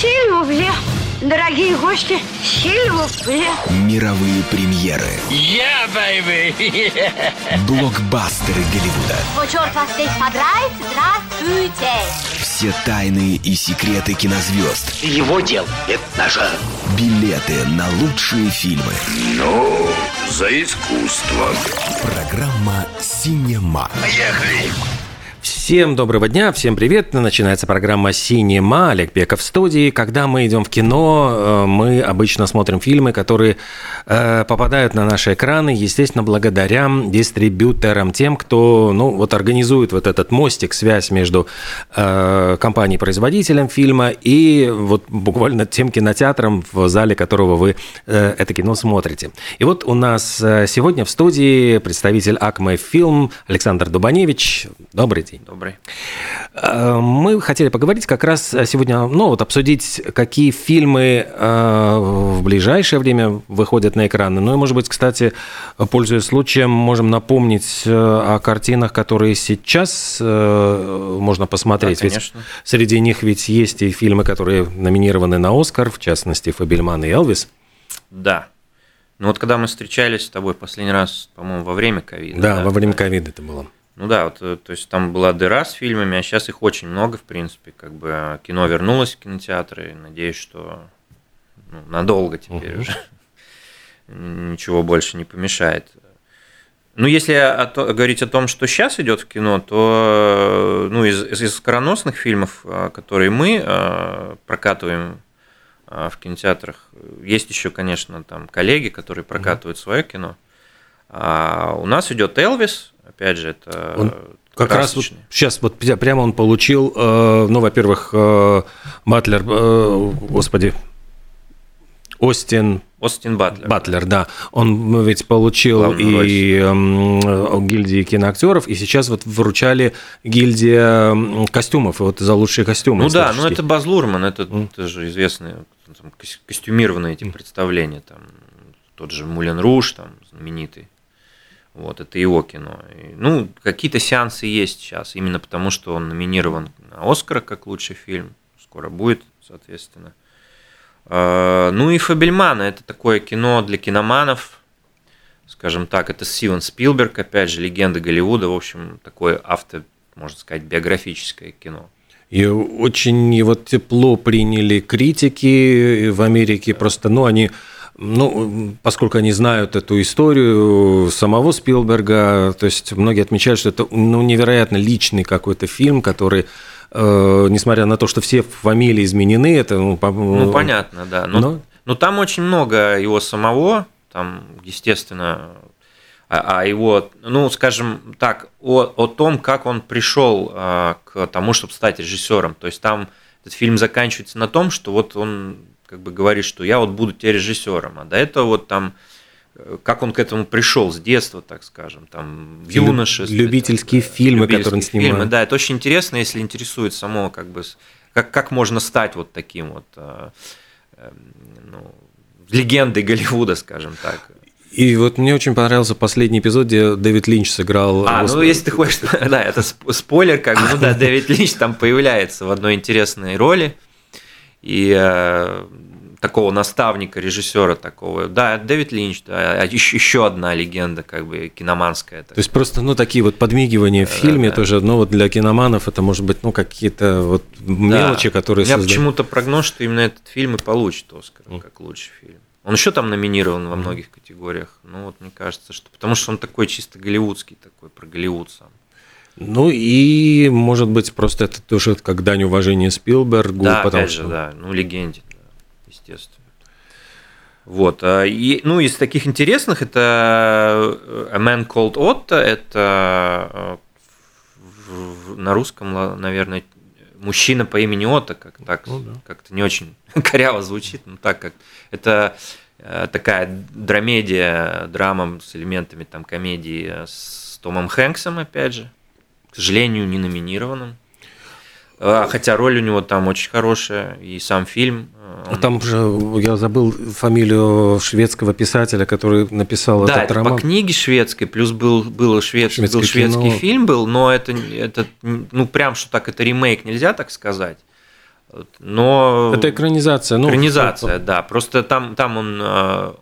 Сильвупле. Дорогие гости, сильвупле. Мировые премьеры. Yeah, baby! Блокбастеры Голливуда. О, черт вас здесь подрать, здравствуйте! Все тайны и секреты кинозвезд. Его дел – это наше. Билеты на лучшие фильмы. Ну, за искусство. Программа «Синема». Поехали! Всем доброго дня, всем привет. Начинается программа «Синема». Олег Пеков в студии. Когда мы идем в кино, э, мы обычно смотрим фильмы, которые э, попадают на наши экраны, естественно, благодаря дистрибьюторам, тем, кто ну, вот организует вот этот мостик, связь между э, компанией-производителем фильма и вот буквально тем кинотеатром, в зале которого вы это кино смотрите. И вот у нас сегодня в студии представитель Акме Фильм Александр Дубаневич. Добрый день. Добрый. Мы хотели поговорить как раз сегодня, ну вот обсудить, какие фильмы в ближайшее время выходят на экраны. Ну и, может быть, кстати, пользуясь случаем, можем напомнить о картинах, которые сейчас можно посмотреть. Да, конечно. Ведь среди них ведь есть и фильмы, которые номинированы на Оскар, в частности, Фабельман и Элвис. Да. Ну вот когда мы встречались с тобой последний раз, по-моему, во время ковида. Да, да, во время ковида это было. Ну да, вот, то есть там была дыра с фильмами, а сейчас их очень много, в принципе, как бы кино вернулось в кинотеатры, надеюсь, что ну, надолго теперь угу. уже ничего больше не помешает. Ну, если о, говорить о том, что сейчас идет в кино, то ну, из, из скороносных фильмов, которые мы прокатываем в кинотеатрах, есть еще, конечно, там коллеги, которые прокатывают угу. свое кино. А у нас идет Элвис, опять же, это он как раз вот сейчас вот прямо он получил, э, ну, во-первых, э, Батлер, э, господи, Остин. Остин Батлер. Батлер, да. Он ведь получил Главную и э, гильдии киноактеров, и сейчас вот вручали гильдия костюмов, вот за лучшие костюмы. Ну да, ну это Баз Лурман, это, mm. это же известные там, костюмированные эти представления, там тот же Мулен Руш, там знаменитый. Вот, это его кино. И, ну, какие-то сеансы есть сейчас, именно потому что он номинирован на Оскара как лучший фильм. Скоро будет, соответственно. А, ну и Фабельмана это такое кино для киноманов, скажем так, это Стивен Спилберг, опять же, легенда Голливуда, в общем, такое авто, можно сказать, биографическое кино. И очень его тепло приняли критики в Америке, просто, ну, они ну, поскольку они знают эту историю самого Спилберга, то есть многие отмечают, что это ну, невероятно личный какой-то фильм, который э, несмотря на то, что все фамилии изменены, это ну, по, ну понятно, да, но, но... но там очень много его самого, там, естественно, а, а его, ну, скажем так, о, о том, как он пришел а, к тому, чтобы стать режиссером, то есть там этот фильм заканчивается на том, что вот он как бы говорит, что я вот буду тебе режиссером, а до этого вот там э, как он к этому пришел с детства, так скажем, там в юношестве. Любительские там, фильмы, любительские которые он снимает. Фильмы, да, это очень интересно, если интересует само, как бы, как, как можно стать вот таким вот э, э, ну, легендой Голливуда, скажем так. И вот мне очень понравился последний эпизод, где Дэвид Линч сыграл. А, ну если ты хочешь, да, это спойлер, как бы, ну да, Дэвид Линч там появляется в одной интересной роли и э, такого наставника, режиссера такого. Да, Дэвид Линч, да, еще, а еще одна легенда, как бы киноманская. То есть просто, ну, такие вот подмигивания в фильме да, тоже, ну, вот для киноманов это может быть, ну, какие-то вот мелочи, да. которые У меня создают. почему-то прогноз, что именно этот фильм и получит Оскар, mm. как лучший фильм. Он еще там номинирован во многих mm. категориях. Ну, вот мне кажется, что потому что он такой чисто голливудский, такой про Голливуд сам. Ну и, может быть, просто это тоже как дань уважения Спилбергу. Да, потому опять что... же, да, ну, легенде, да, естественно. Вот. А, и, ну, из таких интересных это э, A Man Called Otto, это э, на русском, наверное, мужчина по имени Отто, как так, ну, да. как-то не очень коряво звучит, но так как это э, такая драмедия, драма с элементами там комедии с Томом Хэнксом, опять же, к сожалению, не номинированным. А, хотя роль у него там очень хорошая, и сам фильм. Э, он... Там же, я забыл фамилию шведского писателя, который написал да, этот это роман. по книге шведской, плюс был, был, швед, шведский, был шведский кино. фильм, был, но это, это, ну, прям что так, это ремейк, нельзя так сказать. Но... Это экранизация. Ну, экранизация, да. Просто там, там он, э,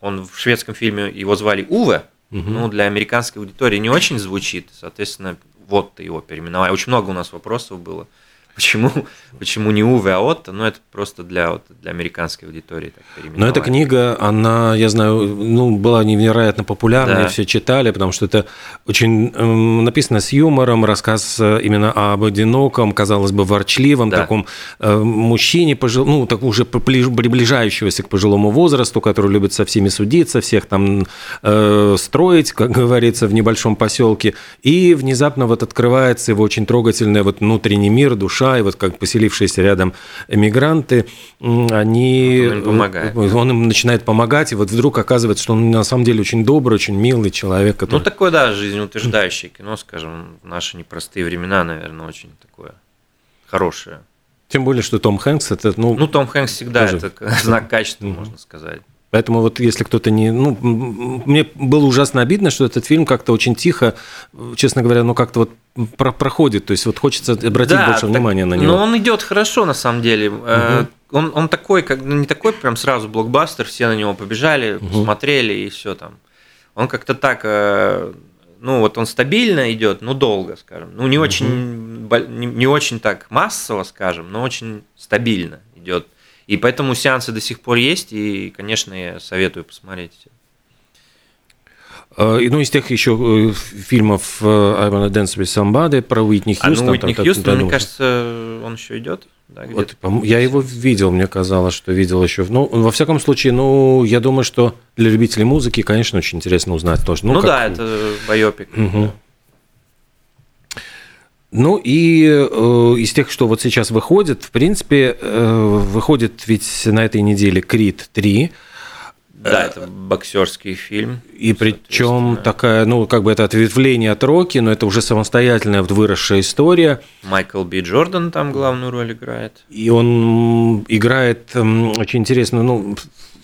он в шведском фильме, его звали Уве, угу. ну, для американской аудитории не очень звучит, соответственно, вот ты его переименовал. Очень много у нас вопросов было. Почему, почему не Уве, а Отто? Ну, это просто для, вот, для американской аудитории так Но эта книга, она, я знаю, ну, была невероятно популярна, да. все читали, потому что это очень э, написано с юмором, рассказ э, именно об одиноком, казалось бы, ворчливом да. таком э, мужчине, пожил, ну, так уже приближающегося к пожилому возрасту, который любит со всеми судиться, всех там э, строить, как говорится, в небольшом поселке. И внезапно вот открывается его очень трогательный вот внутренний мир, душа, США, и вот как поселившиеся рядом эмигранты, они... Он им, помогает. он им начинает помогать, и вот вдруг оказывается, что он на самом деле очень добрый, очень милый человек. Который... Ну, такое, да, жизнеутверждающее кино, скажем, в наши непростые времена, наверное, очень такое хорошее. Тем более, что Том Хэнкс это, ну... Ну, Том Хэнкс всегда тоже... это знак качества, можно сказать. Поэтому вот если кто-то не... Ну, мне было ужасно обидно, что этот фильм как-то очень тихо, честно говоря, ну как-то вот про проходит. То есть вот хочется обратить да, больше так, внимания на него. Но он идет хорошо на самом деле. Угу. Он, он такой, как ну, не такой прям сразу блокбастер, все на него побежали, угу. посмотрели и все там. Он как-то так, э, ну вот он стабильно идет, но долго, скажем. Ну не угу. очень, не, не очень так массово, скажем, но очень стабильно идет. И поэтому сеансы до сих пор есть, и, конечно, я советую посмотреть. А, ну, из тех еще э, фильмов э, I Wanna Dance With Somebody про Уитни Хьюстон. А, ну, Уитни Хьюстон, да, мне кажется, он еще идет. Да, вот, я его видел, мне казалось, что видел еще. Ну, во всяком случае, ну, я думаю, что для любителей музыки, конечно, очень интересно узнать тоже. Ну, ну как... да, это байопик. Угу. Ну и э, из тех, что вот сейчас выходит, в принципе, э, выходит ведь на этой неделе Крид 3. Да, это боксерский фильм. И причем такая, ну, как бы это ответвление от Рокки, но это уже самостоятельная выросшая история. Майкл Би Джордан там главную роль играет. И он играет очень интересно, ну,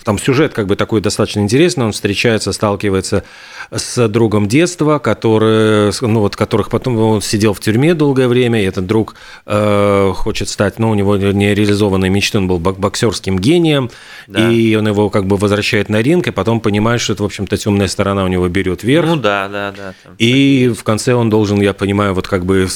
там сюжет как бы такой достаточно интересный, он встречается, сталкивается с другом детства, который, ну, вот, которых потом он сидел в тюрьме долгое время, и этот друг э, хочет стать, ну, у него нереализованной мечты, он был боксерским гением, да. и он его как бы возвращает на ринг, и потом понимает, что это, в общем-то, темная сторона у него берет вверх. Ну да, да, да. Там и в конце он должен, я понимаю, вот как бы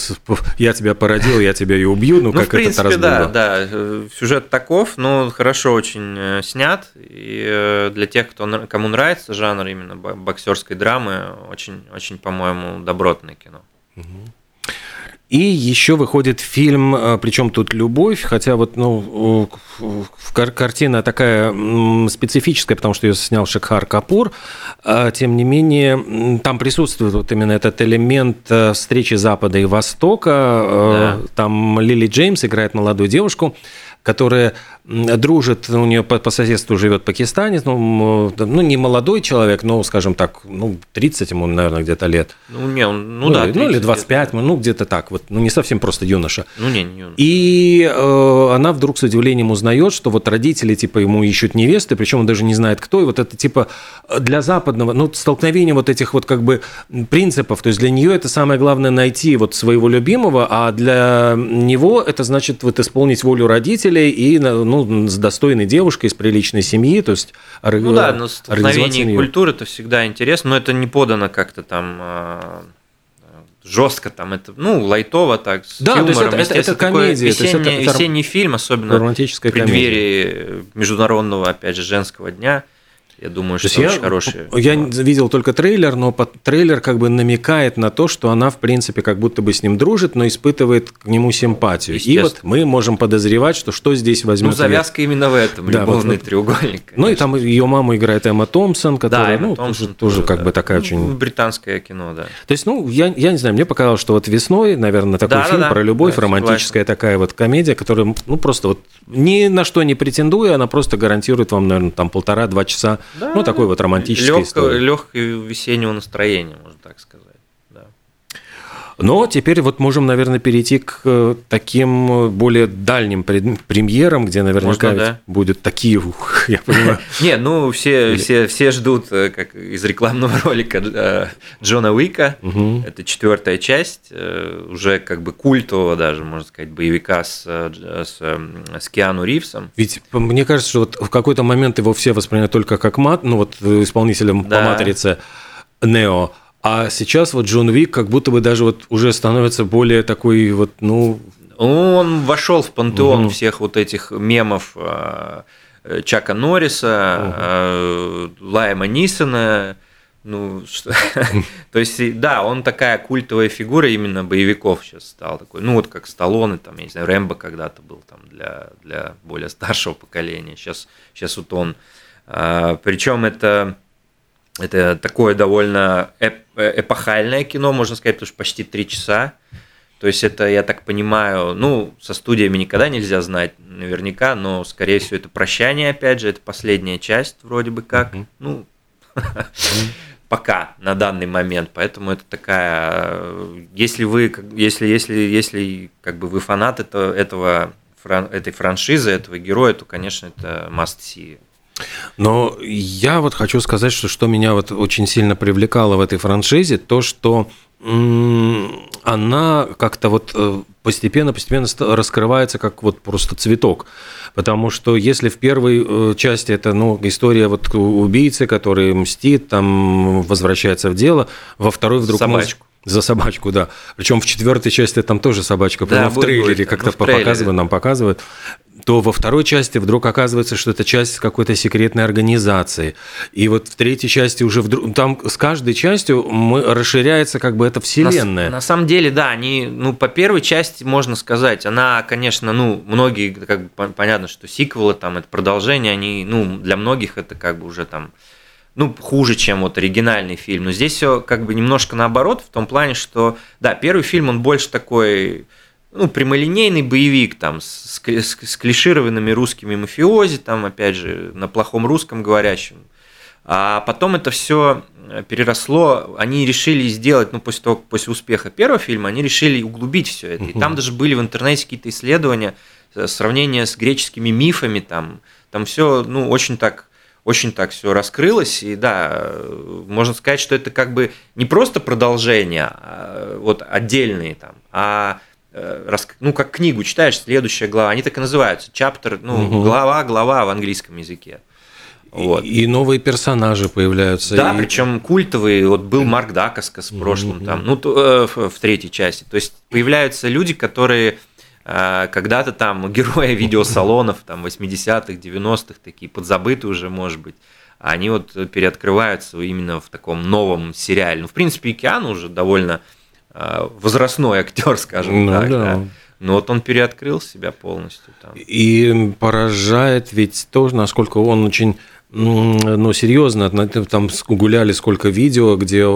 я тебя породил, я тебя и убью, ну, ну как в принципе, это раз да, было. да, сюжет таков, но хорошо очень э, снят, и э, для тех, кто, кому нравится жанр именно боксерской драмы, очень, очень по-моему, добротное кино. И еще выходит фильм, э, причем тут любовь, хотя вот ну картина такая специфическая, потому что ее снял Шекхар Капур, а, тем не менее там присутствует вот именно этот элемент э, встречи Запада и Востока. Да. Там Лили Джеймс играет молодую девушку, которая дружит, у нее по, по соседству живет пакистанец, ну, ну, не молодой человек, но, скажем так, ну, 30 ему, наверное, где-то лет. Ну, не, он, ну, ну да. Ну, или 25, где ну, где-то так, вот, ну, не совсем просто юноша. Ну, не, не юноша. И э, она вдруг с удивлением узнает, что вот родители, типа, ему ищут невесты, причем он даже не знает, кто, и вот это, типа, для западного, ну, столкновение вот этих вот, как бы, принципов, то есть для нее это самое главное найти вот своего любимого, а для него это значит вот исполнить волю родителей и, ну, ну, с достойной девушкой, из приличной семьи, то есть Ну да, но столкновение культуры это всегда интересно, но это не подано как-то там а, жестко там это, ну, лайтово так, с да, юмором. То есть это, это, это комедия. Весенний, то есть это, весенний фильм, особенно в преддверии комедия. международного, опять же, женского дня – я думаю, что я, очень хороший. Я видел только трейлер, но трейлер как бы намекает на то, что она, в принципе, как будто бы с ним дружит, но испытывает к нему симпатию. И вот мы можем подозревать, что что здесь возьмет. Ну, завязка вверх. именно в этом, да, любовный вот, треугольник. Конечно. Ну, и там ее маму играет Эмма Томпсон, которая, да, ну, Томпсон тоже, тоже как да. бы такая ну, очень... Британское кино, да. То есть, ну, я, я не знаю, мне показалось, что вот весной, наверное, такой да, фильм да, про любовь, да, романтическая согласен. такая вот комедия, которая, ну, просто вот ни на что не претендуя, она просто гарантирует вам, наверное, там полтора-два часа, да, ну, такой вот романтической Легко, истории. Легкое весеннего настроения, можно так сказать. Но теперь вот можем, наверное, перейти к э, таким более дальним премьерам, где наверняка Можно, да. будут такие, ух, я понимаю. Не, ну все, все, все ждут, э, как из рекламного ролика э, Джона Уика. Это четвертая часть, э, уже как бы культового даже, можно сказать, боевика с, э, с, э, с Киану Ривзом. Ведь по- мне кажется, что вот в какой-то момент его все воспринимают только как мат, ну вот э, исполнителем по Да. матрице Нео. А сейчас вот Джон Вик как будто бы даже вот уже становится более такой вот, ну, Он вошел в пантеон всех вот этих мемов э, э, Чака Норриса, э, Лайма Нисона. Ну, что... то есть, да, он такая культовая фигура именно боевиков сейчас стал такой. Ну, вот как Сталлоне, там, я не знаю, Рэмбо когда-то был там для, для более старшего поколения. Сейчас, сейчас вот он. причем это это такое довольно э, эпохальное кино, можно сказать, потому что почти три часа. То есть это, я так понимаю, ну, со студиями никогда нельзя знать наверняка, но, скорее всего, это прощание, опять же, это последняя часть вроде бы как. Ну, пока на данный момент. Поэтому это такая, если вы, если, если, если как бы вы фанат этого, этого этой франшизы, этого героя, то, конечно, это must see. Но я вот хочу сказать, что что меня вот очень сильно привлекало в этой франшизе, то, что она как-то вот э, постепенно-постепенно ста- раскрывается как вот просто цветок. Потому что если в первой э, части это ну, история вот убийцы, который мстит, там возвращается в дело, во второй вдруг... Собачку. За собачку, да. Причем в четвертой части там тоже собачка, Да, в трейлере как-то Ну, в трейлере. показывают, нам показывают то во второй части вдруг оказывается, что это часть какой-то секретной организации. И вот в третьей части уже вдруг... Там с каждой частью мы, расширяется как бы эта На, вселенная. на самом деле, да, они, ну, по первой части можно сказать, она, конечно, ну, многие, как бы пон- понятно, что сиквелы, там, это продолжение, они, ну, для многих это как бы уже там, ну, хуже, чем вот оригинальный фильм. Но здесь все как бы немножко наоборот, в том плане, что, да, первый фильм, он больше такой, ну, прямолинейный боевик, там, с, с с- клишированными русскими мафиози, там, опять же, на плохом русском говорящем. А потом это все переросло, они решили сделать, ну, после того, после успеха первого фильма, они решили углубить все это. И там даже были в интернете какие-то исследования, э, сравнения с греческими мифами, там, там все, ну, очень так очень так все раскрылось, и да, э, можно сказать, что это как бы не просто продолжение, а, вот отдельные там, а э, ну, как книгу читаешь, следующая глава, они так и называются, чаптер, ну, Мгм. глава, глава в английском языке. Вот. И, и новые персонажи появляются. Да, и- причем культовый, вот был Марк Дакаскас в прошлом, там, ну, то, э, в, третьей части. То есть появляются люди, которые э, когда-то там герои видеосалонов, там, 80-х, 90-х, такие подзабыты уже, может быть, они вот переоткрываются именно в таком новом сериале. Ну, в принципе, и Киану уже довольно э, возрастной актер, скажем Ну так. да. да. Но вот он переоткрыл себя полностью там. И поражает ведь то, насколько он очень м, ну, серьезно, там гуляли сколько видео, где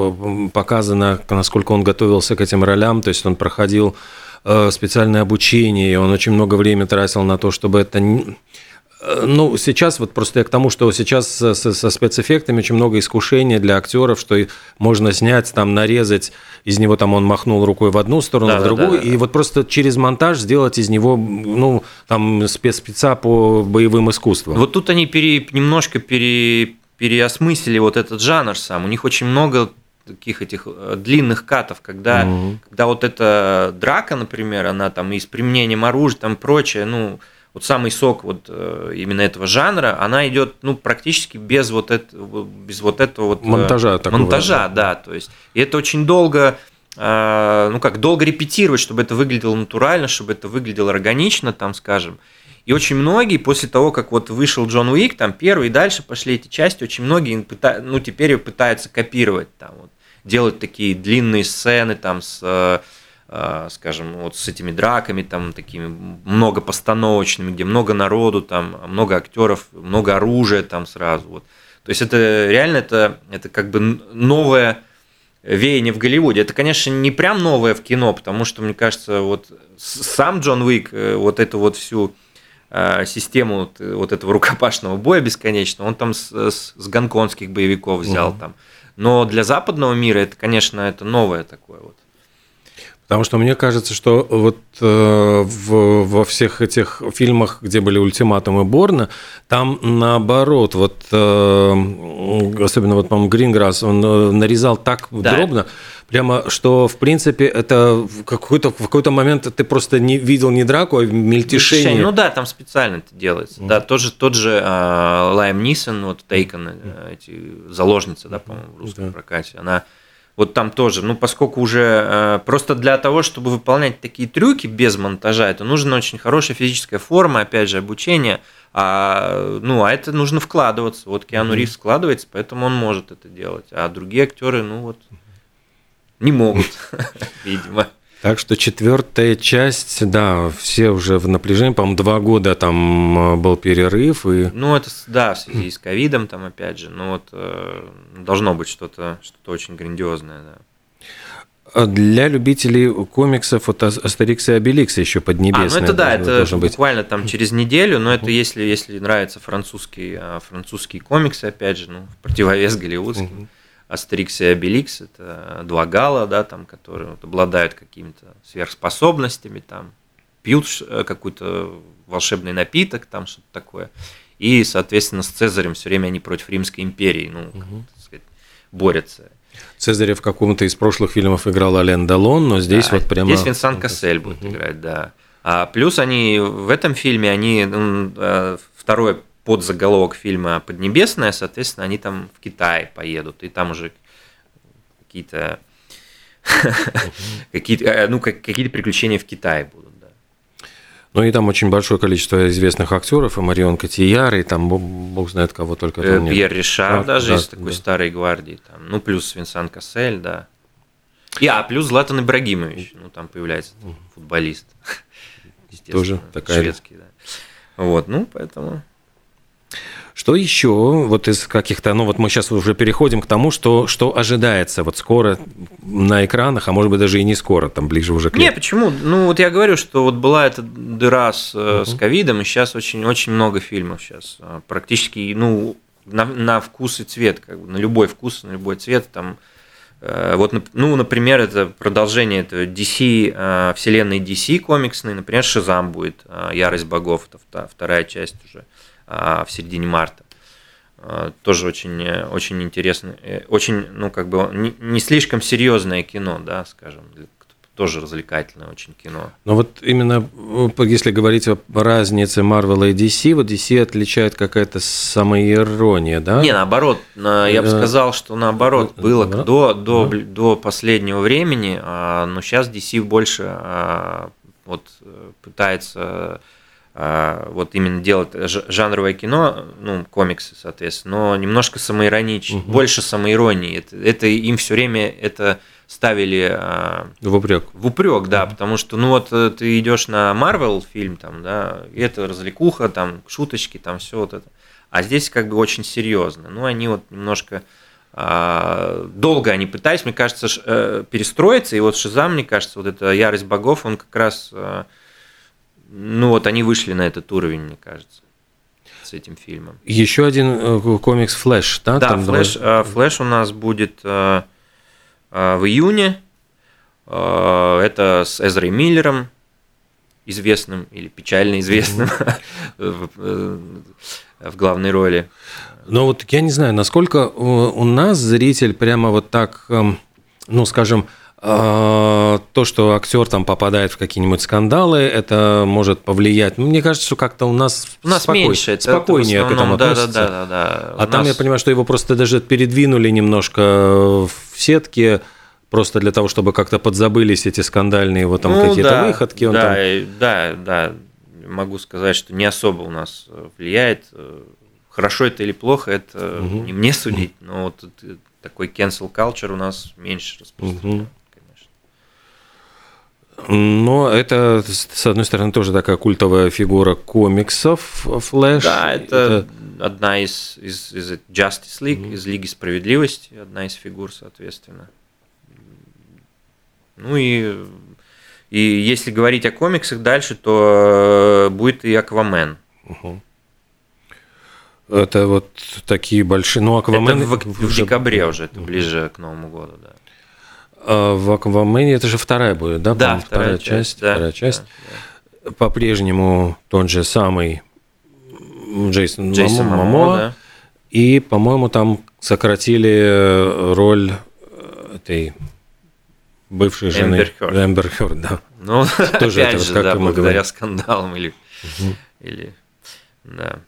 показано, насколько он готовился к этим ролям, то есть он проходил э, специальное обучение, и он очень много времени тратил на то, чтобы это... Э, Ну, сейчас вот просто я к тому, что сейчас со, со- спецэффектами очень много искушений для актеров, что можно снять, там, нарезать из него, там, он махнул рукой в одну сторону, в Да-да-да-да. другую, и вот просто через монтаж сделать из него, ну, там, спецспеца по боевым искусствам. Вот тут они пере- немножко пере- переосмыслили вот этот жанр сам. У них очень много таких этих э, длинных катов, когда, Мгм. когда вот эта драка, например, она там и с применением оружия, там прочее, ну, вот самый сок вот э, именно этого жанра, она идет, ну, практически без вот этого, без вот этого вот э, Монтажа такого, монтажа, да, то есть, и это очень долго, э, ну, как долго репетировать, чтобы это выглядело натурально, чтобы это выглядело органично, там, скажем, и очень многие после того, как вот вышел Джон Уик, там первый и дальше пошли эти части, очень многие ну, теперь пытаются копировать, там, вот, делать такие длинные сцены там с, скажем, вот с этими драками, там, такими много постановочными, где много народу, там, много актеров, много оружия там сразу, вот. То есть это реально это, это как бы новое веяние в Голливуде. Это, конечно, не прям новое в кино, потому что, мне кажется, вот сам Джон Уик, э, вот эту вот всю э, систему вот, э, этого рукопашного боя бесконечного, он там с, с- с гонконгских боевиков взял Мгм. там. Но для западного мира это, конечно, это новое такое вот. Потому что мне кажется, что вот э, в, во всех этих фильмах, где были ультиматумы Борна, там наоборот, вот э, особенно вот, по-моему, Гринграсс, он э, нарезал так Да. дробно, прямо, что в принципе это в какой-то, в какой-то момент ты просто не видел не драку, а мельтешение. Ну да, там специально это делается. Да, тот же, тот же а, Лайм Нисон, вот Тейкон, э, эти заложницы, да, по-моему, в русском Да. прокате, она вот там тоже, ну, поскольку уже э, просто для того, чтобы выполнять такие трюки без монтажа, это нужна очень хорошая физическая форма, опять же, обучение, а, ну, а это нужно вкладываться. Вот Киану Ривз вкладывается, поэтому он может это делать, а другие актеры, ну, вот, не могут, видимо. Так что четвертая часть, да, все уже в напряжении, по-моему, два года там э, был перерыв, и Ну, это, да, в связи с ковидом, там, опять же, ну, вот, э, должно быть что-то что очень грандиозное, да. А Для любителей комиксов вот Ас- Астерикс и Обеликс еще А, поднебесный ну это да, это быть. буквально там через неделю, но это если, если нравятся французские, а, французские комиксы, опять же, ну, в противовес голливудским. Астерикс и Обеликс – это два гала, да, там, которые вот обладают какими-то сверхспособностями, там, пьют э, какой-то волшебный напиток, там что-то такое. И, соответственно, с Цезарем все время они против Римской империи, ну, как, так сказать, борются. Цезаря в каком-то из прошлых фильмов играл Ален Далон, но здесь Да, вот прямо... Здесь Винсан Кассель будет играть, да. А плюс они в этом фильме, они м, э, второй подзаголовок фильма Поднебесная, соответственно, они там в Китай поедут, и там уже какие-то какие-то э, ну как- какие-то приключения в Китае будут, да. Ну и там очень большое количество известных актеров, и Марион Котияр, и там бог, знает кого только Э, там нет. Пьер Ришар А, даже да, из такой да. старой гвардии, там, ну плюс Винсан Кассель, да. И, а, плюс Златан Ибрагимович, ну там появляется футболист. Естественно, Тоже такая- шведский, да. Вот, ну поэтому. Что еще вот из каких-то, ну вот мы сейчас уже переходим к тому, что, что ожидается вот скоро на экранах, а может быть даже и не скоро, там ближе уже к Не, лету. почему? Ну, вот я говорю, что вот была эта дыра с, э, с ковидом, и сейчас очень-очень много фильмов сейчас. а, Практически, ну, на, на вкус и цвет, как бы, на любой вкус, на любой цвет. Там, э, вот, ну, например, это продолжение этого DC, э, вселенной DC комиксной, например, Шизам будет, э, Ярость богов, это вторая часть уже а, в середине марта. А, Тоже очень, очень интересно, э, очень, ну, как бы, не, не слишком серьезное кино, да, скажем, тоже развлекательное очень кино. Но вот именно э, если говорить о разнице Marvel и DC, вот DC отличает какая-то самоирония, да? Не, наоборот, на- я бы Э, сказал, что наоборот было да, до, до, да. до последнего времени, а, но сейчас DC больше а, вот пытается а, вот именно делать жанровое кино, ну, комиксы, соответственно, но немножко самоиронично, больше самоиронии. Это, это им все время это ставили а, В упрек. в упрек, да, потому что, ну вот э, ты идешь на Marvel фильм, там, да, и это развлекуха, там, шуточки, там, все вот это. А здесь как бы очень серьезно. Ну, они вот немножко а, долго они пытались, мне кажется, э, перестроиться, и вот Шизам, мне кажется, вот эта ярость богов, он как раз, ну вот они вышли на этот уровень, мне кажется, с этим фильмом. Еще один э, комикс Флэш, да? Да, там флэш, два- э, флэш у нас будет э, в июне. Это с Эзрой Миллером, известным или печально известным в главной роли. Но вот я не знаю, насколько у нас зритель прямо вот так, эм, ну, скажем, то, что актер там попадает в какие-нибудь скандалы, это может повлиять. Ну, Мне кажется, что как-то у нас, У нас спокой- меньше. это- это спокойнее к этому да, да, относятся. да, да, да. А У там я нас- понимаю, что его просто даже передвинули немножко в сетке, просто для того, чтобы как-то подзабылись эти скандальные вот там Ну, какие-то да, выходки. Он да, там... да, да, могу сказать, что не особо у нас э, влияет. Э, Хорошо это или плохо, это не мне судить, но вот э, такой cancel culture у нас меньше распространен, конечно. Но это, с одной стороны, тоже такая культовая фигура комиксов Флэш. Да, это, одна из, из, из Justice League, из Лиги Справедливости, одна из фигур, соответственно. Ну и, и если говорить о комиксах дальше, то э, будет и Аквамен. Это вот такие большие... Ну, Аквамен... это в, в декабре уже, это ближе к Новому году, да. А в Аквамене это же вторая будет, да? Да, по-моему, вторая часть, да, вторая да, часть. По-прежнему тот же самый Джейсон, Джейсон Мамо- Мамо, да. И, по-моему, там сократили э, роль э, этой бывшей жены Эмбер Хёрд. Эмбер Хёрд, да. Ну, Тоже опять это вот же, как да, благодаря говорим. скандалам или, или, да.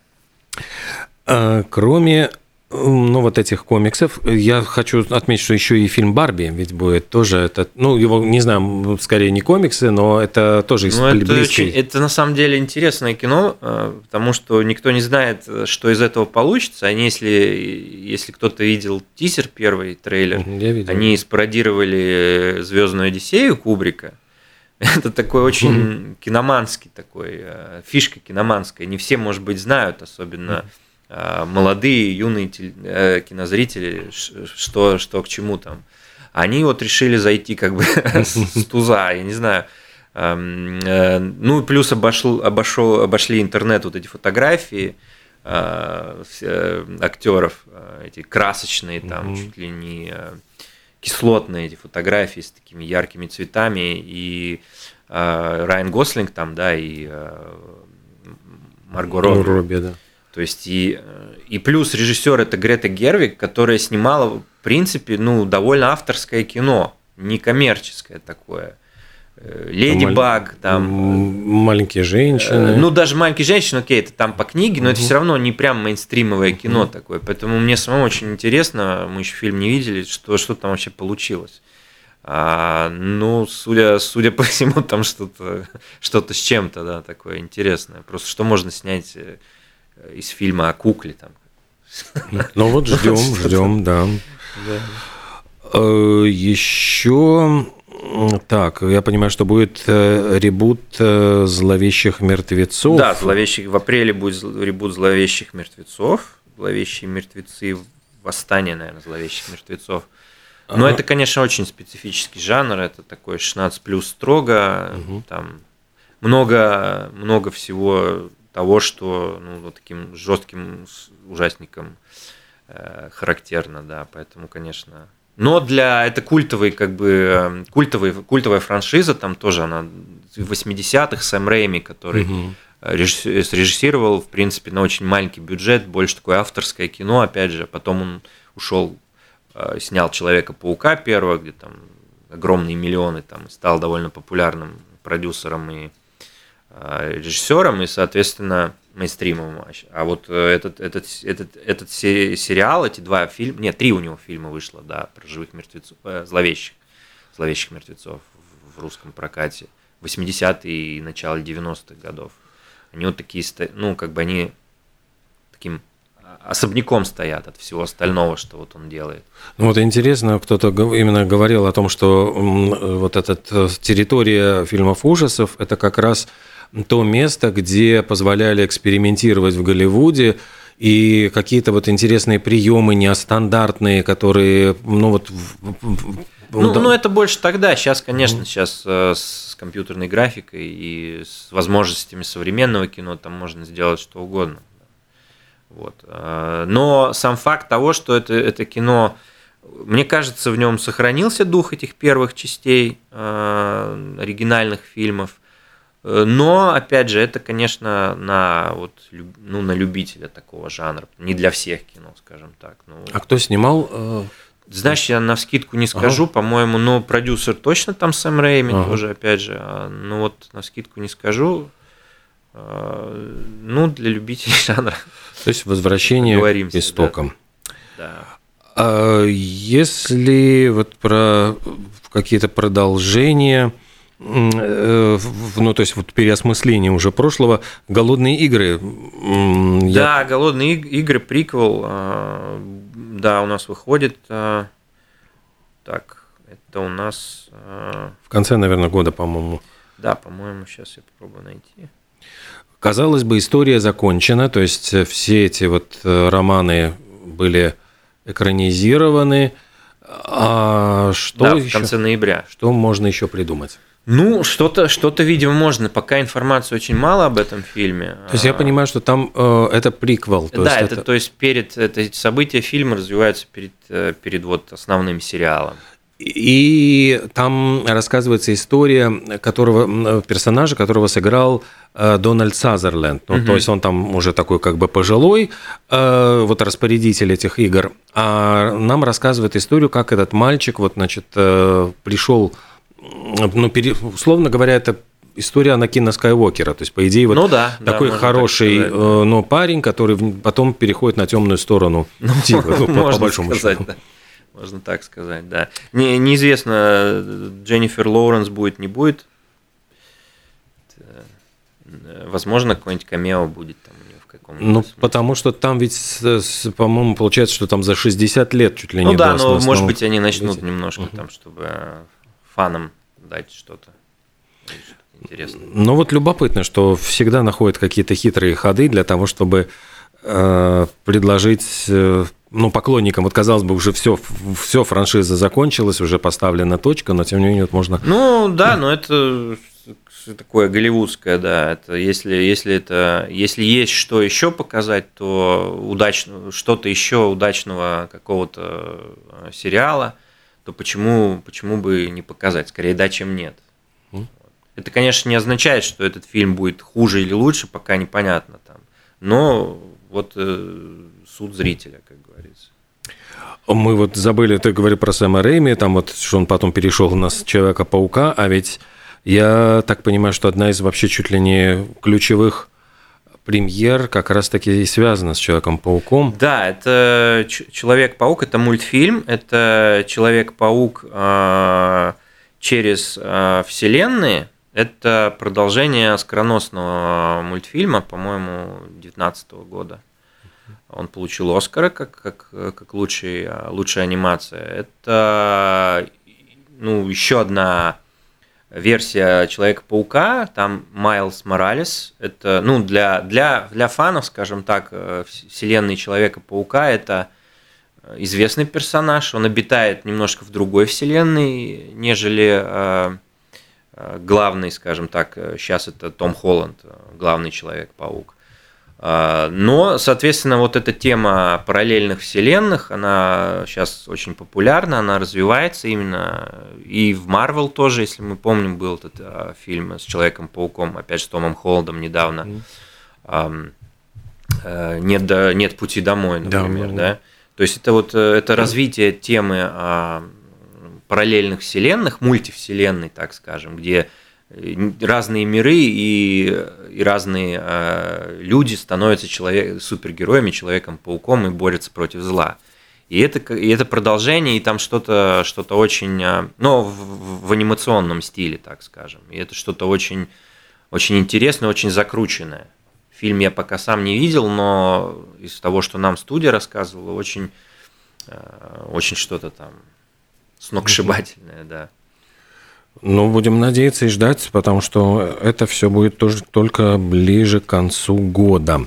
А, Кроме ну, вот этих комиксов, я хочу отметить, что еще и фильм Барби, ведь будет тоже это, ну, его, не знаю, скорее не комиксы, но это тоже из Ну, это, очень- это на самом деле интересное кино, э, потому что никто не знает, э, что из этого получится. Они, если, если кто-то видел тизер первый трейлер, они спародировали Звездную Одиссею Кубрика. Это такой очень киноманский такой, э, фишка киноманская. Не все, может быть, знают, особенно э, молодые, юные э, кинозрители, что, что к чему там. Они вот решили зайти как бы с туза, я не знаю. Эм, э, Ну и плюс обошел, обошел, обошли интернет вот эти фотографии э, э, актеров, э, эти красочные, там чуть ли не э, кислотные эти фотографии с такими яркими цветами, и э, Райан Гослинг там, да, и э, Марго Робби. Робби, да. То есть и, э, и плюс режиссер это Грета Гервик, которая снимала, в принципе, ну, довольно авторское кино, не коммерческое такое. Э, Леди Маль- Баг, там, М, Маленькие женщины. Э, Ну, даже маленькие женщины, окей, это там по книге, но это все равно не прям мейнстримовое кино такое. Поэтому мне самому очень интересно, мы еще фильм не видели, что, что там вообще получилось. А, ну, судя, судя по всему, там что-то что с чем-то, да, такое интересное. Просто что можно снять э, из фильма о кукле там. Ну вот ждем, ждем, да. Э, Еще так, я понимаю, что будет э, ребут э, зловещих мертвецов. Да, зловещих, в апреле будет ребут зловещих мертвецов. Зловещие мертвецы, восстание, наверное, зловещих мертвецов. Но это, конечно, очень специфический жанр. Это такой 16 плюс строго. Там много, много всего того, что ну, вот таким жестким ужасникам э, характерно, да. Поэтому, конечно. Но для это культовый, как бы э, культовый, культовая франшиза, там тоже она в 80-х Сэм Рэйми, который Мгм. режисс- срежиссировал, в принципе, на очень маленький бюджет, больше такое авторское кино, опять же, потом он ушел, э, снял Человека-паука первого, где там огромные миллионы, там, стал довольно популярным продюсером и режиссером, и, соответственно, мейнстримовым. А вот э, этот, этот, этот, этот се- сериал, эти два фильма, нет, три у него фильма вышло, да, про живых мертвецов, э, зловещих, зловещих мертвецов в- русском прокате. 80-е и начало 90-х годов. Они вот такие, ну, как бы они таким особняком стоят от всего остального, что вот он делает. Ну вот интересно, кто-то именно говорил о том, что э, вот эта территория фильмов ужасов – это как раз то место, где позволяли экспериментировать в Голливуде, и какие-то вот интересные приемы нестандартные, которые, ну вот... Ну, да. ну, это больше тогда. Сейчас, конечно, сейчас э, с компьютерной графикой и с возможностями современного кино там можно сделать что угодно. Вот. Э, Но сам факт того, что это, это кино, мне кажется, в нем сохранился дух этих первых частей э, оригинальных фильмов. Э, Но, опять же, это, конечно, на, вот, ну, на любителя такого жанра. Не для всех кино, скажем так. Ну, А кто снимал? э, знаешь, я на скидку не скажу, по-моему, но продюсер точно там Сэм Рэйми Ага. тоже, опять же. а, Ну вот на скидку не скажу. А, Ну, для любителей жанра. То есть возвращение к истокам. Да. А если вот про какие-то продолжения, ну, то есть вот переосмысление уже прошлого, голодные игры. я- Да, голодные иг- игры, приквел. а, Да, у нас выходит. а, Так, это у нас. а, В конце, наверное, года, по-моему. Да, по-моему, сейчас я попробую найти. Казалось бы, история закончена, то есть э, все эти вот э, романы были экранизированы. А что Да, в еще? конце ноября. Что можно еще придумать? Ну, что-то, что-то, видимо, можно. Пока информации очень мало об этом фильме. То есть я А, понимаю, что там э, это приквел. То да, есть это, то есть перед это события фильма развиваются перед, э, перед вот основным сериалом. И там рассказывается история которого, персонажа, которого сыграл э, Дональд Сазерленд. Ну, То есть он там уже такой как бы пожилой, э, вот распорядитель этих игр. А нам рассказывает историю, как этот мальчик вот, значит, э, пришел, ну, пере, условно говоря, это история Анакина Скайуокера. То есть, по идее, вот Ну да, да, такой можно хороший так сказать, э, но парень, который потом переходит на темную сторону. типа, ну, по- по, Можно большому сказать, счету. да. Можно так сказать, да. Не, неизвестно, Дженнифер Лоуренс будет, не будет. Э, Возможно, какой-нибудь камео будет там у нее в каком-нибудь. Ну, смысле. потому что там ведь, по-моему, получается, что там за 60 лет чуть ли Ну не да, до но может быть они начнут Видите? немножко там, чтобы фанам дать что-то. что-то интересное. Ну вот любопытно, что всегда находят какие-то хитрые ходы для того, чтобы э, предложить э, ну, поклонникам, вот казалось бы, уже все, все франшиза закончилась, уже поставлена точка, но тем не менее вот можно... Ну да, но это такое голливудское, да. Это если, если это если есть что еще показать, то удачно что-то еще удачного какого-то э, сериала, то почему почему бы не показать? Скорее да, чем нет. Это, конечно, не означает, что этот фильм будет хуже или лучше, пока непонятно там. Но вот э, суд зрителя, как говорится. Мы вот забыли, ты говорил про Сэма Рэйми, там вот, что он потом перешел у нас Человека-паука, а ведь я так понимаю, что одна из вообще чуть ли не ключевых премьер как раз-таки и связана с Человеком-пауком. Да, это Человек-паук, это мультфильм, это Человек-паук э, через э, вселенные. Это продолжение скороносного мультфильма, по-моему, 2019 года. Он получил Оскара как, как, как лучший, э, лучшая анимация. Это ну, еще одна версия Человека-паука, там Майлз Моралес, это, ну, для, для, для фанов, скажем так, э, вс- вселенной Человека-паука, это э, известный персонаж, он обитает немножко в другой вселенной, нежели э, главный, скажем так, сейчас это Том Холланд, главный Человек-паук. А, Но, соответственно, вот эта тема параллельных вселенных, она сейчас очень популярна, она развивается именно и в Марвел тоже, если мы помним, был этот а, фильм с Человеком-пауком, опять же, с Томом Холландом недавно. Ам, э, Нет, нет пути домой, Да, например, ну, да. То есть это вот э, это развитие темы а, параллельных вселенных, мультивселенной, так скажем, где разные миры и, и разные э, люди становятся человек, супергероями, человеком-пауком и борются против зла. И это, и это продолжение, и там что-то что очень, э, ну, в, в анимационном стиле, так скажем. И это что-то очень, очень интересное, очень закрученное. Фильм я пока сам не видел, но из того, что нам студия рассказывала, очень, э, очень что-то там сногсшибательное, да. Ну, будем надеяться и ждать, потому что это все будет тоже только ближе к концу года.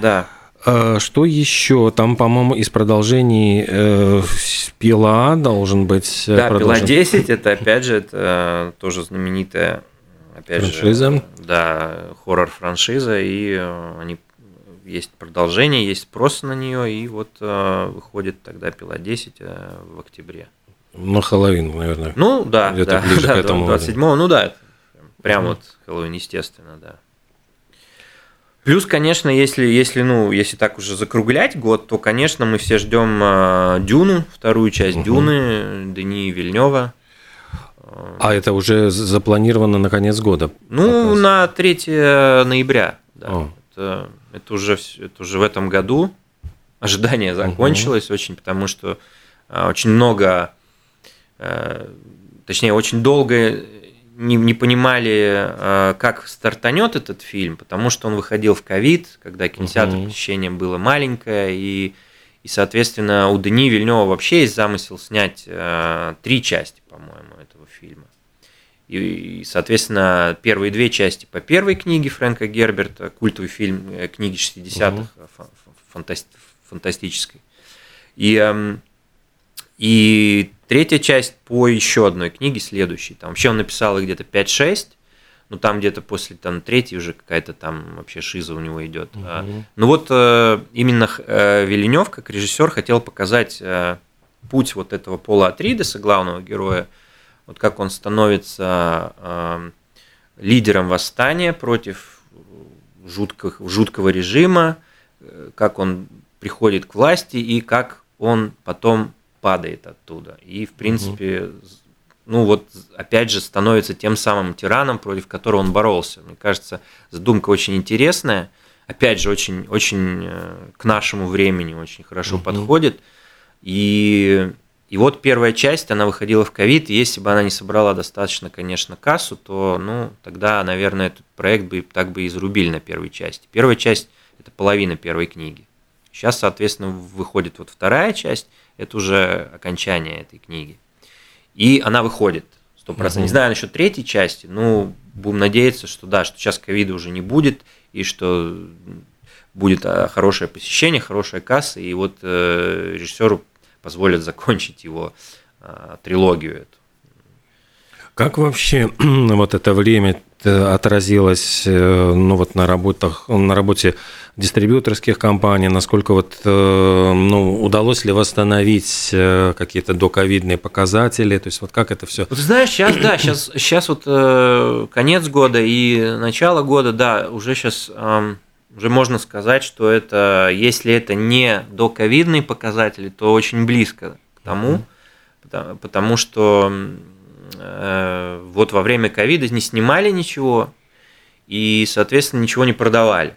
Да. А Что еще? Там, по-моему, из продолжений э, пила должен быть э, Да, Пила продолжен. 10, это опять же, это тоже знаменитая опять Франшиза. же, да, хоррор-франшиза, и э, они есть продолжение, есть спрос на нее, и вот э, выходит тогда Пила 10 э, в октябре. На Хэллоуин, наверное. Ну, да, да, ближе к да, этому. 27 ну да, прям вот Хэллоуин, естественно, да. Плюс, конечно, если, если, ну, если так уже закруглять год, то, конечно, мы все ждем э, Дюну, вторую часть Дюны, Дени Вильнева. А это уже запланировано на конец года? Ну, показ? на 3 ноября. Да. О. Это, это, уже, это уже в этом году. Ожидание закончилось очень, потому что а, очень много, точнее, очень долго не, не понимали, э, как стартанет этот фильм, потому что он выходил в ковид, когда кинотеатр посещение было маленькое, и, и, соответственно, у Дани Вильнева вообще есть замысел снять э, три части, по-моему, этого фильма. И, соответственно, первые две части по первой книге Фрэнка Герберта, культовый фильм э, книги 60-х, фа- фа- фантаст- фантастической. И, эм, и третья часть по еще одной книге, следующей. Там вообще он написал их где-то 5-6, но там где-то после там, третьей уже какая-то там вообще шиза у него идет. А, Ну вот э, именно э, Вильнев, как режиссер, хотел показать э, путь вот этого Пола Атридеса, главного героя, вот как он становится э, лидером восстания против жутких, жуткого режима, э, как он приходит к власти и как он потом падает оттуда. И, в принципе, угу. ну вот, опять же, становится тем самым тираном, против которого он боролся. Мне кажется, задумка очень интересная. Опять же, очень, очень э, к нашему времени очень хорошо угу. подходит. И, и вот первая часть, она выходила в ковид, если бы она не собрала достаточно, конечно, кассу, то, ну, тогда, наверное, этот проект бы так бы и зарубили на первой части. Первая часть – это половина первой книги. Сейчас, соответственно, выходит вот вторая часть, это уже окончание этой книги. И она выходит, сто процентов. Не знаю насчет третьей части, но будем надеяться, что да, что сейчас ковида уже не будет, и что будет а, хорошее посещение, хорошая касса, и вот э, режиссеру позволят закончить его э, трилогию эту. Как вообще вот это время отразилось э, ну, вот на, работах, на работе дистрибьюторских компаний, насколько вот, э, ну, удалось ли восстановить э, какие-то доковидные показатели, то есть вот как это все? Вот знаешь, сейчас, да, сейчас, сейчас вот конец года и начало года, да, уже сейчас уже можно сказать, что это, если это не доковидные показатели, то очень близко к тому, потому, потому что Э, вот во время ковида не снимали ничего и, соответственно, ничего не продавали.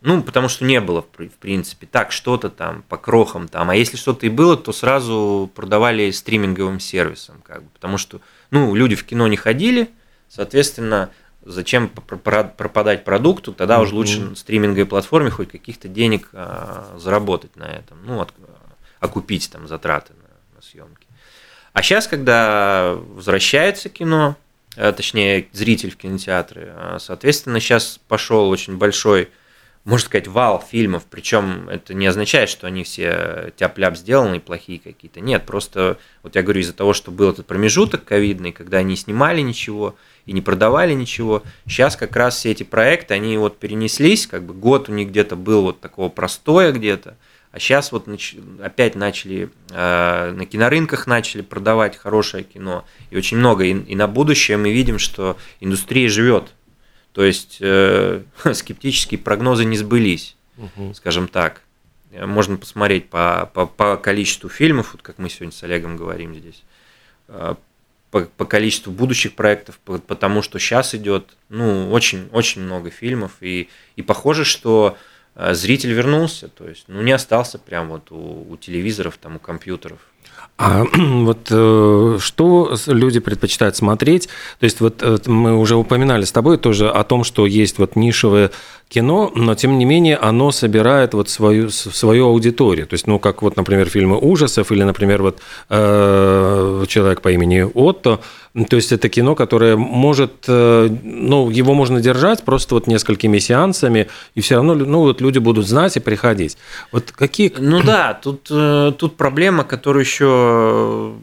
Ну, потому что не было, в принципе, так что-то там по крохам там. А если что-то и было, то сразу продавали стриминговым сервисом, как бы, потому что, ну, люди в кино не ходили, соответственно, зачем пропадать продукту, тогда mm-hmm. уже лучше на стриминговой платформе хоть каких-то денег а, заработать на этом, ну, от, окупить там затраты на, на съемки. А сейчас, когда возвращается кино, э, точнее, зритель в кинотеатры, э, соответственно, сейчас пошел очень большой, можно сказать, вал фильмов, причем это не означает, что они все тяп-ляп сделаны, плохие какие-то. Нет, просто, вот я говорю, из-за того, что был этот промежуток ковидный, когда они снимали ничего и не продавали ничего, сейчас как раз все эти проекты, они вот перенеслись, как бы год у них где-то был вот такого простоя где-то, а сейчас вот опять начали э, на кинорынках начали продавать хорошее кино. И очень много. И, и на будущее мы видим, что индустрия живет. То есть э, скептические прогнозы не сбылись, угу. скажем так. Можно посмотреть по, по, по количеству фильмов, вот как мы сегодня с Олегом говорим здесь, э, по, по количеству будущих проектов, по, потому что сейчас идет ну, очень, очень много фильмов. И, и похоже, что зритель вернулся, то есть ну, не остался прям вот у, у телевизоров, там, у компьютеров. А вот э, что люди предпочитают смотреть? То есть вот э, мы уже упоминали с тобой тоже о том, что есть вот нишевое кино, но тем не менее оно собирает вот свою, свою аудиторию. То есть, ну, как вот, например, фильмы ужасов или, например, вот э, «Человек по имени Отто», то есть это кино, которое может, э, ну, его можно держать просто вот несколькими сеансами, и все равно, ну, вот люди будут знать и приходить. Вот какие... Ну да, тут, э, тут проблема, которую еще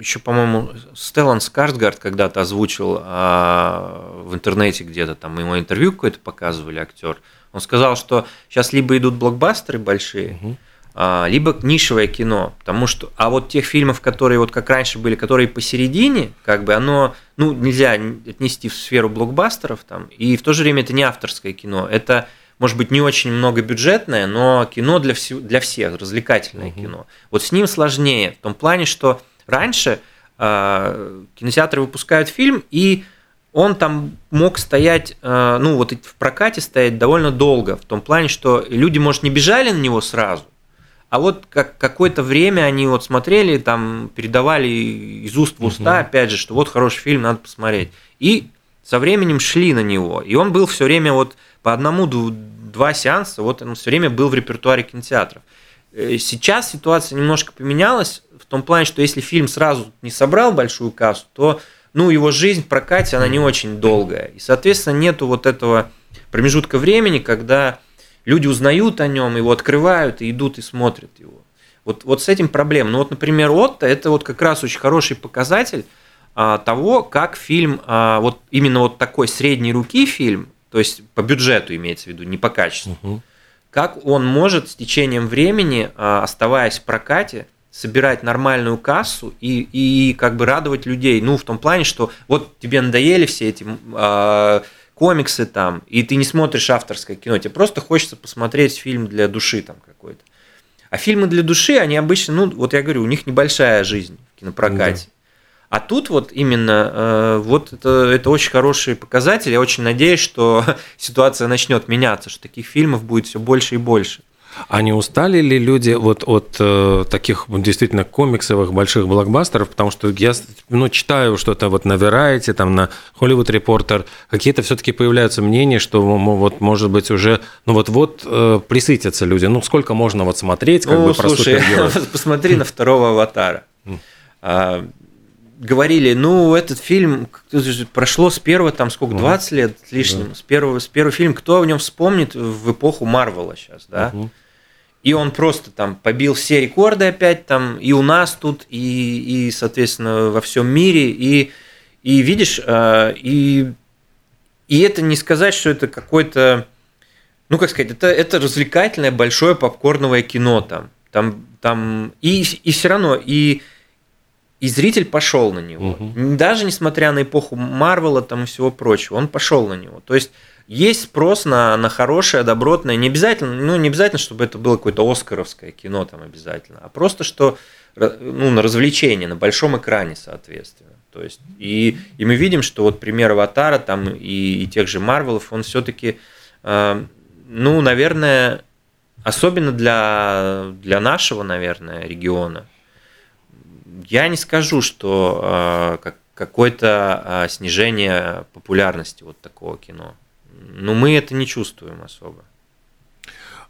еще, по-моему, Стеллан Скарсгард когда-то озвучил а, в интернете где-то, там ему интервью какое-то показывали, актер. Он сказал, что сейчас либо идут блокбастеры большие, угу. А, либо нишевое кино, потому что, а вот тех фильмов, которые вот как раньше были, которые посередине, как бы оно, ну, нельзя отнести в сферу блокбастеров там, и в то же время это не авторское кино, это может быть, не очень многобюджетное, но кино для, всего, для всех, развлекательное угу. кино. Вот с ним сложнее, в том плане, что Раньше э, кинотеатры выпускают фильм, и он там мог стоять, э, ну вот в прокате стоять довольно долго, в том плане, что люди, может, не бежали на него сразу, а вот как какое-то время они вот смотрели, там передавали из уст в уста, угу. опять же, что вот хороший фильм, надо посмотреть. И со временем шли на него. И он был все время вот по одному, два сеанса, вот он все время был в репертуаре кинотеатров. Э, сейчас ситуация немножко поменялась в том плане, что если фильм сразу не собрал большую кассу, то ну, его жизнь в прокате, она не очень долгая. И, соответственно, нету вот этого промежутка времени, когда люди узнают о нем, его открывают и идут и смотрят его. Вот, вот с этим проблема. Ну вот, например, Отто – это вот как раз очень хороший показатель а, того, как фильм, а, вот именно вот такой средней руки фильм, то есть по бюджету имеется в виду, не по качеству, угу как он может с течением времени, а, оставаясь в прокате, собирать нормальную кассу и, и как бы радовать людей. Ну, в том плане, что вот тебе надоели все эти э, комиксы там, и ты не смотришь авторское кино, тебе просто хочется посмотреть фильм для души там какой-то. А фильмы для души, они обычно, ну, вот я говорю, у них небольшая жизнь в кинопрокате. Да. А тут вот именно э, вот это, это очень хороший показатель. Я очень надеюсь, что ситуация начнет меняться, что таких фильмов будет все больше и больше. А не устали ли люди вот от э, таких действительно комиксовых больших блокбастеров? Потому что я ну, читаю что-то вот на Variety, там на Hollywood Reporter, какие-то все-таки появляются мнения, что вот может быть уже ну вот-вот э, присытятся люди. Ну сколько можно вот смотреть, как ну, бы слушай, посмотри на второго аватара. Говорили, ну, этот фильм прошло с первого, там, сколько, 20 лет с лишним, да. с, первого, с первого фильма, кто о нем вспомнит в эпоху Марвела сейчас, да? Угу. И он просто там побил все рекорды опять там и у нас тут, и, и соответственно, во всем мире. И, и видишь, а, и, и это не сказать, что это какой-то, ну, как сказать, это, это развлекательное большое попкорновое кино там. Там, там и, и все равно, и и зритель пошел на него. Угу. Даже несмотря на эпоху Марвела там и всего прочего, он пошел на него. То есть есть спрос на, на хорошее, добротное, не обязательно, ну, не обязательно, чтобы это было какое-то оскаровское кино там обязательно, а просто что ну, на развлечение, на большом экране, соответственно. То есть, и, и мы видим, что вот пример Аватара там и, и тех же Марвелов, он все-таки, э, ну, наверное, особенно для, для нашего, наверное, региона, я не скажу, что э, какое-то э, снижение популярности вот такого кино. Но мы это не чувствуем особо.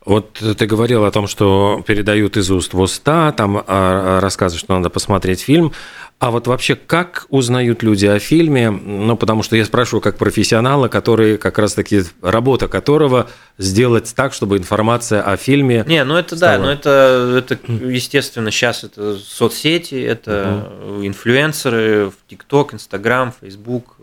Вот ты говорил о том, что передают из уст в уста, там а, рассказывают, что надо посмотреть фильм. А вот вообще, как узнают люди о фильме? Ну, потому что я спрашиваю как профессионала, который как раз-таки, работа которого сделать так, чтобы информация о фильме... Не, ну это стала... да, ну это, это естественно, сейчас это соцсети, это угу. инфлюенсеры, ТикТок, Инстаграм, Фейсбук,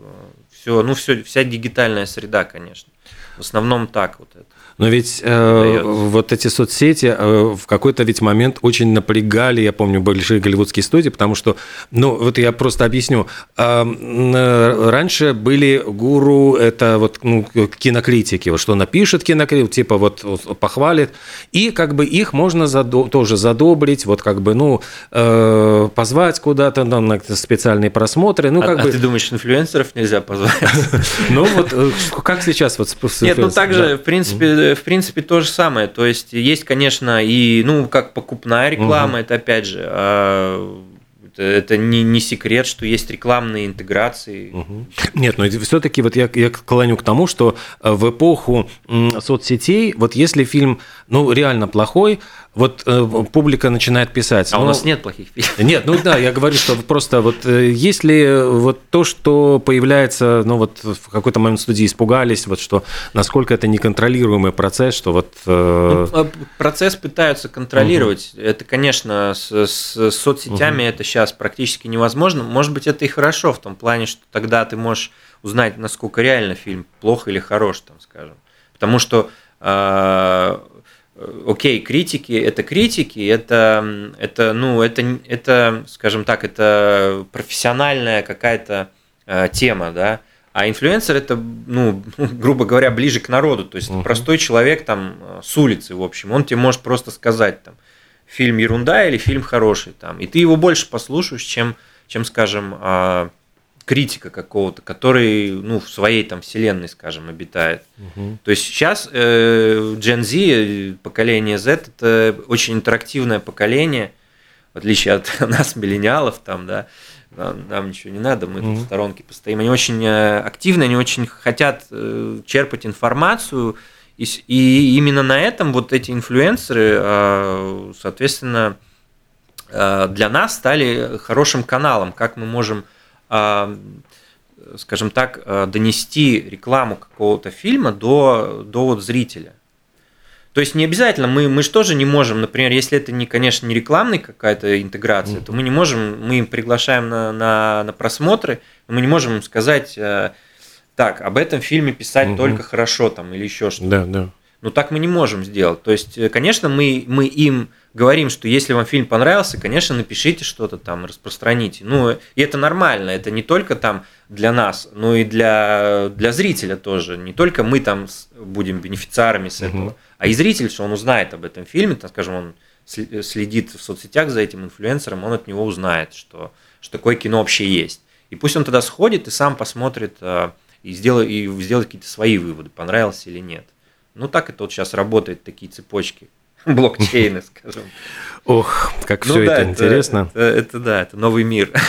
все, ну все, вся дигитальная среда, конечно. В основном так вот это. Но ведь э, вот эти соцсети э, в какой-то ведь момент очень напрягали, я помню, большие голливудские студии, потому что, ну, вот я просто объясню. Э, э, раньше были гуру, это вот ну, кинокритики, вот что напишет кинокритик, типа вот похвалит, и как бы их можно задо- тоже задобрить, вот как бы, ну, э, позвать куда-то там на специальные просмотры. Ну, а, как а бы... ты думаешь, инфлюенсеров нельзя позвать? Ну, вот э, как сейчас вот Нет, ну также, в принципе, в принципе, то же самое. То есть, есть, конечно, и, ну, как покупная реклама, угу. это опять же, а, это, это не, не секрет, что есть рекламные интеграции. Угу. Нет, но все-таки вот я, я клоню к тому, что э, в эпоху соцсетей, вот если фильм, ну, реально плохой, вот э, публика начинает писать. А ну, у нас нет плохих фильмов. Нет, ну да, я говорю, что просто вот э, если вот то, что появляется, ну вот в какой-то момент студии испугались, вот что насколько это неконтролируемый процесс, что вот... Э... Ну, а процесс пытаются контролировать. Угу. Это, конечно, с, с соцсетями угу. это сейчас практически невозможно. Может быть, это и хорошо в том плане, что тогда ты можешь узнать, насколько реально фильм плох или хорош, там, скажем. Потому что э, окей, критики это критики, это, это, ну, это, это, скажем так, это профессиональная какая-то э, тема, да, а инфлюенсер это, ну, грубо говоря, ближе к народу, то есть uh-huh. простой человек там э, с улицы, в общем, он тебе может просто сказать там, фильм ерунда или фильм хороший там, и ты его больше послушаешь, чем, чем скажем, э, критика какого-то, который ну, в своей там вселенной, скажем, обитает. Угу. То есть сейчас э, Gen Z, поколение Z, это очень интерактивное поколение, в отличие от нас, миллениалов, там, да, нам, нам ничего не надо, мы угу. тут в сторонке постоим. Они очень э, активны, они очень хотят э, черпать информацию, и, и именно на этом вот эти инфлюенсеры, э, соответственно, э, для нас стали хорошим каналом, как мы можем скажем так, а, донести рекламу какого-то фильма до, до вот зрителя. То есть не обязательно, мы, мы же тоже не можем, например, если это не, конечно, не рекламная какая-то интеграция, mm-hmm. то мы не можем, мы им приглашаем на, на, на просмотры, мы не можем им сказать, э, так, об этом фильме писать mm-hmm. только хорошо там или еще что-то. Да, да. Ну, так мы не можем сделать. То есть, э, конечно, мы, мы им говорим, что если вам фильм понравился, конечно, напишите что-то там, распространите. Ну, и это нормально, это не только там для нас, но и для, для зрителя тоже. Не только мы там будем бенефициарами с этого, угу. а и зритель, что он узнает об этом фильме, так скажем, он следит в соцсетях за этим инфлюенсером, он от него узнает, что, что такое кино вообще есть. И пусть он тогда сходит и сам посмотрит э, и, сделает, и сделает какие-то свои выводы, понравился или нет. Ну, так это вот сейчас работает, такие цепочки блокчейны, скажем. Ох, как ну, все да, это, это интересно. Это, это да, это новый мир.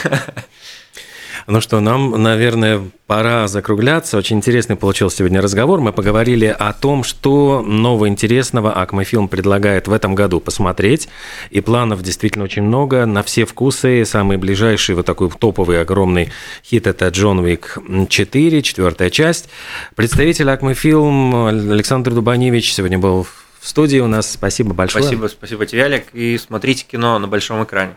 Ну что, нам, наверное, пора закругляться. Очень интересный получился сегодня разговор. Мы поговорили о том, что нового интересного Акмофилм предлагает в этом году посмотреть. И планов действительно очень много, на все вкусы. Самый ближайший вот такой топовый огромный хит – это «Джон Уик 4», четвертая часть. Представитель Акмофилм Александр Дубаневич сегодня был в студии у нас. Спасибо большое. Спасибо, спасибо тебе, Олег. И смотрите кино на большом экране.